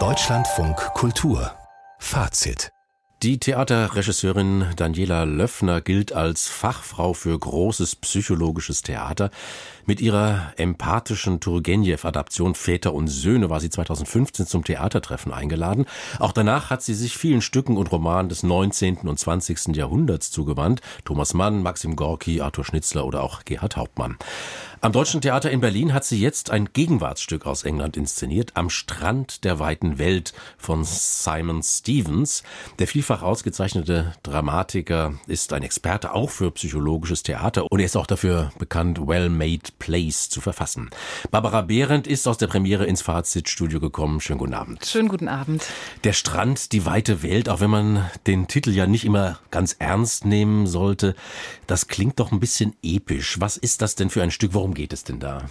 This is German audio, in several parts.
Deutschlandfunk Kultur Fazit die Theaterregisseurin Daniela Löffner gilt als Fachfrau für großes psychologisches Theater. Mit ihrer empathischen Turgenev-Adaption Väter und Söhne war sie 2015 zum Theatertreffen eingeladen. Auch danach hat sie sich vielen Stücken und Romanen des 19. und 20. Jahrhunderts zugewandt. Thomas Mann, Maxim Gorki, Arthur Schnitzler oder auch Gerhard Hauptmann. Am Deutschen Theater in Berlin hat sie jetzt ein Gegenwartsstück aus England inszeniert, Am Strand der weiten Welt von Simon Stevens. Der vielfach ausgezeichnete Dramatiker ist ein Experte auch für psychologisches Theater und er ist auch dafür bekannt, Well-Made Plays zu verfassen. Barbara Behrendt ist aus der Premiere ins Fazitstudio gekommen. Schönen guten Abend. Schönen guten Abend. Der Strand, die weite Welt, auch wenn man den Titel ja nicht immer ganz ernst nehmen sollte, das klingt doch ein bisschen episch. Was ist das denn für ein Stück? Worum geht es denn da?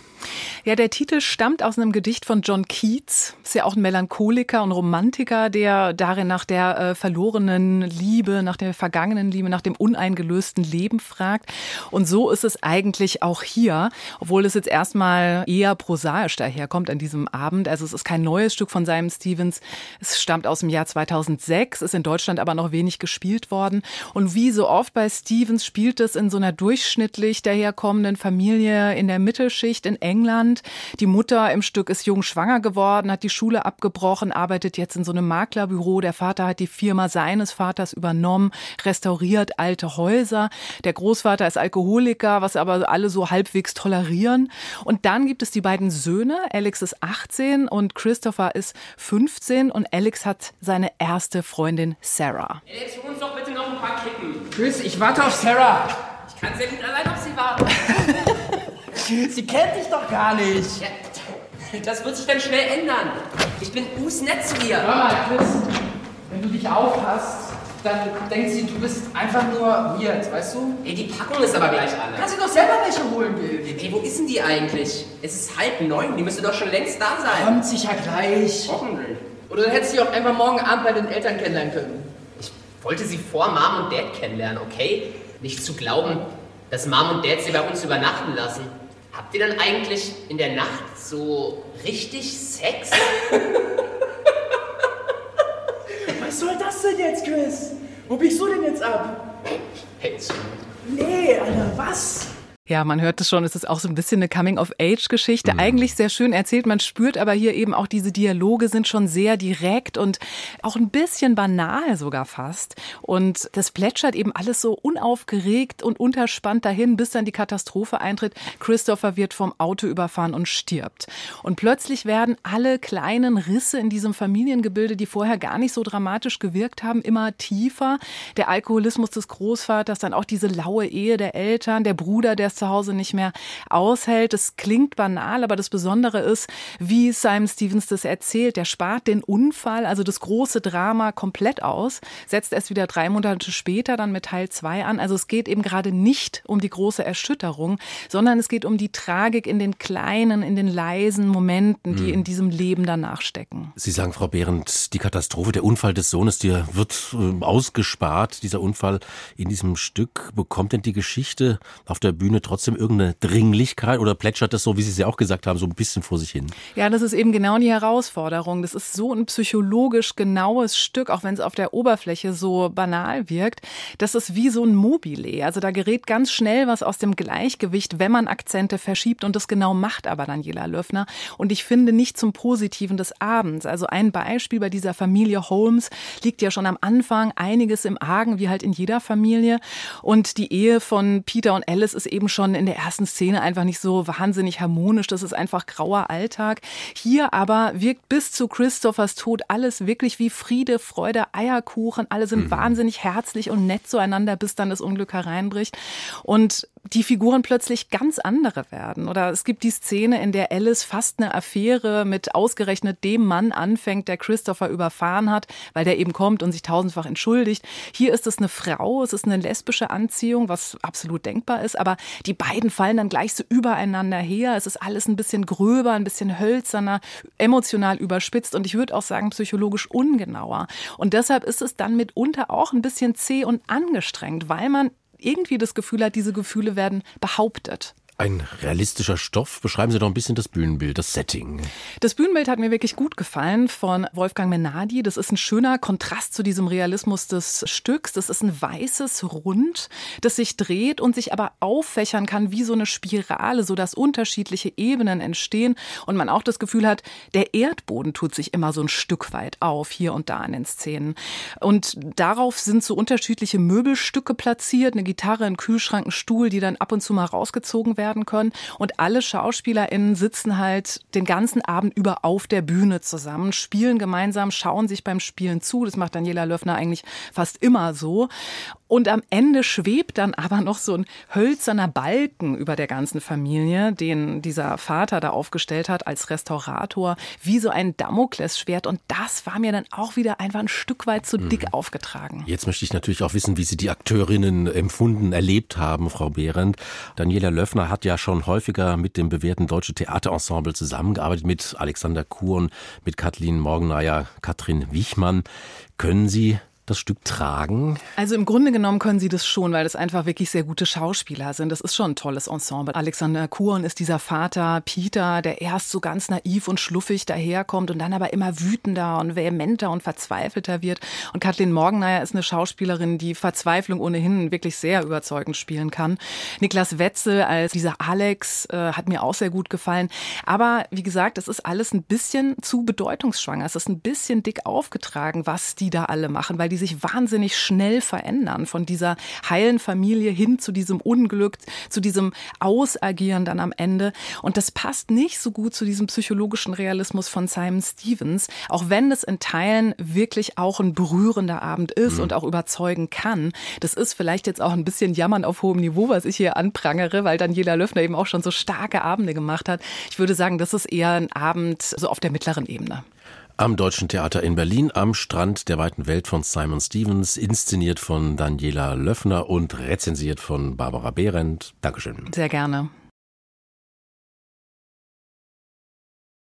Ja, der Titel stammt aus einem Gedicht von John Keats. Ist ja auch ein Melancholiker und Romantiker, der darin nach der äh, verlorenen Liebe, nach der vergangenen Liebe, nach dem uneingelösten Leben fragt. Und so ist es eigentlich auch hier, obwohl es jetzt erstmal eher prosaisch daherkommt an diesem Abend. Also es ist kein neues Stück von Simon Stevens. Es stammt aus dem Jahr 2006, ist in Deutschland aber noch wenig gespielt worden. Und wie so oft bei Stevens spielt es in so einer durchschnittlich daherkommenden Familie in der Mittelschicht in England. Die Mutter im Stück ist jung schwanger geworden, hat die Schule abgebrochen, arbeitet jetzt in so einem Maklerbüro. Der Vater hat die Firma seines Vaters übernommen, restauriert alte Häuser. Der Großvater ist Alkoholiker, was aber alle so halbwegs tolerieren. Und dann gibt es die beiden Söhne. Alex ist 18 und Christopher ist 15 und Alex hat seine erste Freundin Sarah. Alex, hol uns doch bitte noch ein paar Kippen. Chris, ich warte auf Sarah. Ich kann sehr gut allein auf sie warten. Sie kennt dich doch gar nicht. Ja, das wird sich dann schnell ändern. Ich bin usnett zu ihr. Hör mal, Chris, wenn du dich aufpasst, dann denkt sie, du bist einfach nur weird, weißt du? Ey, die Packung ist aber gleich alle. Kannst du doch selber welche holen, Bill. Ey, wo ist denn die eigentlich? Es ist halb neun, die müsste doch schon längst da sein. Kommt sicher gleich. Hoffentlich. Oder dann hättest du sie auch einfach morgen Abend bei den Eltern kennenlernen können. Ich wollte sie vor Mom und Dad kennenlernen, okay? Nicht zu glauben, dass Mom und Dad sie bei uns übernachten lassen. Habt ihr dann eigentlich in der Nacht so richtig Sex? Was soll das denn jetzt, Chris? Wo biegst du denn jetzt ab? Hey. Nee, Alter, was? Ja, man hört es schon, es ist auch so ein bisschen eine Coming-of-Age-Geschichte. Mhm. Eigentlich sehr schön erzählt, man spürt aber hier eben auch, diese Dialoge sind schon sehr direkt und auch ein bisschen banal sogar fast. Und das plätschert eben alles so unaufgeregt und unterspannt dahin, bis dann die Katastrophe eintritt. Christopher wird vom Auto überfahren und stirbt. Und plötzlich werden alle kleinen Risse in diesem Familiengebilde, die vorher gar nicht so dramatisch gewirkt haben, immer tiefer. Der Alkoholismus des Großvaters, dann auch diese laue Ehe der Eltern, der Bruder, der es zu Hause nicht mehr aushält. Es klingt banal, aber das Besondere ist, wie Simon Stevens das erzählt. Der spart den Unfall, also das große Drama, komplett aus, setzt erst wieder drei Monate später dann mit Teil zwei an. Also es geht eben gerade nicht um die große Erschütterung, sondern es geht um die Tragik in den kleinen, in den leisen Momenten, die hm. in diesem Leben danach stecken. Sie sagen, Frau Behrendt, die Katastrophe, der Unfall des Sohnes, der wird äh, ausgespart, dieser Unfall in diesem Stück. Bekommt denn die Geschichte auf der Bühne trotzdem irgendeine Dringlichkeit oder plätschert das so, wie Sie es ja auch gesagt haben, so ein bisschen vor sich hin? Ja, das ist eben genau die Herausforderung. Das ist so ein psychologisch genaues Stück, auch wenn es auf der Oberfläche so banal wirkt. Das ist wie so ein Mobile. Also da gerät ganz schnell was aus dem Gleichgewicht, wenn man Akzente verschiebt und das genau macht aber Daniela Löffner. Und ich finde nicht zum Positiven des Abends. Also ein Beispiel bei dieser Familie Holmes liegt ja schon am Anfang einiges im Argen, wie halt in jeder Familie. Und die Ehe von Peter und Alice ist eben schon in der ersten Szene einfach nicht so wahnsinnig harmonisch. Das ist einfach grauer Alltag. Hier aber wirkt bis zu Christophers Tod alles wirklich wie Friede, Freude, Eierkuchen. Alle sind mhm. wahnsinnig herzlich und nett zueinander, bis dann das Unglück hereinbricht. Und die Figuren plötzlich ganz andere werden. Oder es gibt die Szene, in der Alice fast eine Affäre mit ausgerechnet dem Mann anfängt, der Christopher überfahren hat, weil der eben kommt und sich tausendfach entschuldigt. Hier ist es eine Frau, es ist eine lesbische Anziehung, was absolut denkbar ist, aber die beiden fallen dann gleich so übereinander her. Es ist alles ein bisschen gröber, ein bisschen hölzerner, emotional überspitzt und ich würde auch sagen psychologisch ungenauer. Und deshalb ist es dann mitunter auch ein bisschen zäh und angestrengt, weil man irgendwie das Gefühl hat, diese Gefühle werden behauptet. Ein realistischer Stoff. Beschreiben Sie doch ein bisschen das Bühnenbild, das Setting. Das Bühnenbild hat mir wirklich gut gefallen von Wolfgang Menadi. Das ist ein schöner Kontrast zu diesem Realismus des Stücks. Das ist ein weißes Rund, das sich dreht und sich aber auffächern kann wie so eine Spirale, so dass unterschiedliche Ebenen entstehen und man auch das Gefühl hat, der Erdboden tut sich immer so ein Stück weit auf, hier und da in den Szenen. Und darauf sind so unterschiedliche Möbelstücke platziert, eine Gitarre, ein Kühlschrank, ein Stuhl, die dann ab und zu mal rausgezogen werden werden können. Und alle SchauspielerInnen sitzen halt den ganzen Abend über auf der Bühne zusammen, spielen gemeinsam, schauen sich beim Spielen zu. Das macht Daniela Löffner eigentlich fast immer so. Und am Ende schwebt dann aber noch so ein hölzerner Balken über der ganzen Familie, den dieser Vater da aufgestellt hat als Restaurator, wie so ein Damoklesschwert. Und das war mir dann auch wieder einfach ein Stück weit zu dick mhm. aufgetragen. Jetzt möchte ich natürlich auch wissen, wie Sie die Akteurinnen empfunden, erlebt haben, Frau Behrendt. Daniela Löffner hat ja schon häufiger mit dem bewährten Deutsche Theaterensemble zusammengearbeitet, mit Alexander Kuhn, mit Kathleen Morgenmeier, Katrin Wichmann. Können Sie das Stück tragen? Also im Grunde genommen können sie das schon, weil das einfach wirklich sehr gute Schauspieler sind. Das ist schon ein tolles Ensemble. Alexander Kuhn ist dieser Vater Peter, der erst so ganz naiv und schluffig daherkommt und dann aber immer wütender und vehementer und verzweifelter wird. Und Kathleen Morgenmeier ist eine Schauspielerin, die Verzweiflung ohnehin wirklich sehr überzeugend spielen kann. Niklas Wetzel als dieser Alex äh, hat mir auch sehr gut gefallen. Aber wie gesagt, es ist alles ein bisschen zu bedeutungsschwanger. Es ist ein bisschen dick aufgetragen, was die da alle machen, weil die sich wahnsinnig schnell verändern von dieser heilen Familie hin zu diesem Unglück, zu diesem Ausagieren dann am Ende. Und das passt nicht so gut zu diesem psychologischen Realismus von Simon Stevens, auch wenn es in Teilen wirklich auch ein berührender Abend ist mhm. und auch überzeugen kann. Das ist vielleicht jetzt auch ein bisschen Jammern auf hohem Niveau, was ich hier anprangere, weil Daniela Löffner eben auch schon so starke Abende gemacht hat. Ich würde sagen, das ist eher ein Abend so auf der mittleren Ebene. Am Deutschen Theater in Berlin am Strand der weiten Welt von Simon Stevens, inszeniert von Daniela Löffner und rezensiert von Barbara Behrendt. Dankeschön. Sehr gerne.